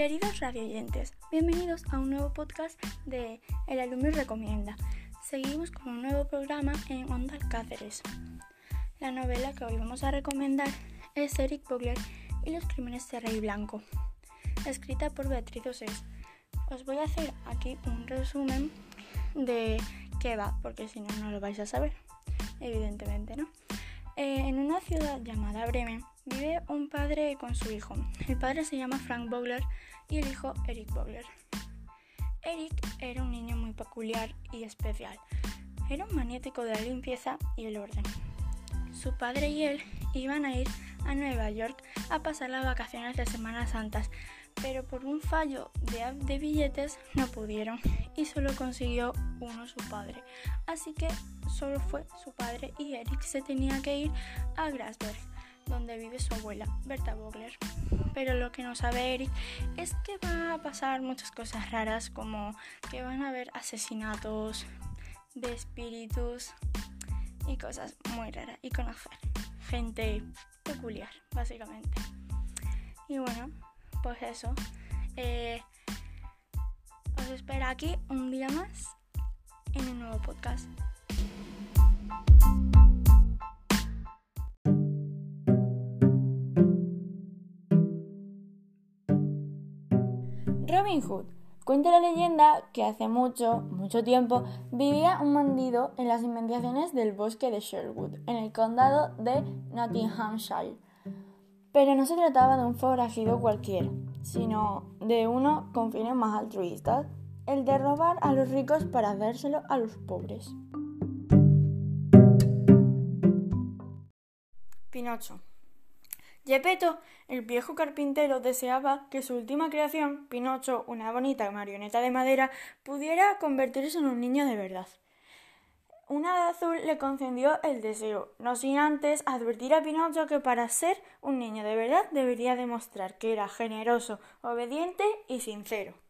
Queridos radioyentes, bienvenidos a un nuevo podcast de El Alumno Recomienda. Seguimos con un nuevo programa en Onda Cáceres. La novela que hoy vamos a recomendar es Eric Bogler y los crímenes de Rey Blanco, escrita por Beatriz Osés. Os voy a hacer aquí un resumen de qué va, porque si no, no lo vais a saber, evidentemente, ¿no? Eh, en una ciudad llamada Bremen vive un padre con su hijo. El padre se llama Frank Bogler y el hijo Eric Bogler. Eric era un niño muy peculiar y especial. Era un maniático de la limpieza y el orden. Su padre y él iban a ir a Nueva York a pasar las vacaciones de Semanas Santas, pero por un fallo de, de billetes no pudieron y solo consiguió uno su padre. Así que solo fue su padre y Eric se tenía que ir a Grasberg, donde vive su abuela, Berta Bogler. Pero lo que no sabe Eric es que va a pasar muchas cosas raras, como que van a haber asesinatos de espíritus y cosas muy raras y conocer gente peculiar, básicamente. Y bueno, pues eso. Eh, os espero aquí un día más en un nuevo podcast. Robin Hood. Cuenta la leyenda que hace mucho, mucho tiempo, vivía un bandido en las inmediaciones del bosque de Sherwood, en el condado de Nottinghamshire. Pero no se trataba de un forajido cualquiera, sino de uno con fines más altruistas, el de robar a los ricos para dárselo a los pobres. Pinocho. Gepetto, el viejo carpintero, deseaba que su última creación, Pinocho, una bonita marioneta de madera, pudiera convertirse en un niño de verdad. Una hada azul le concedió el deseo, no sin antes advertir a Pinocho que para ser un niño de verdad debería demostrar que era generoso, obediente y sincero.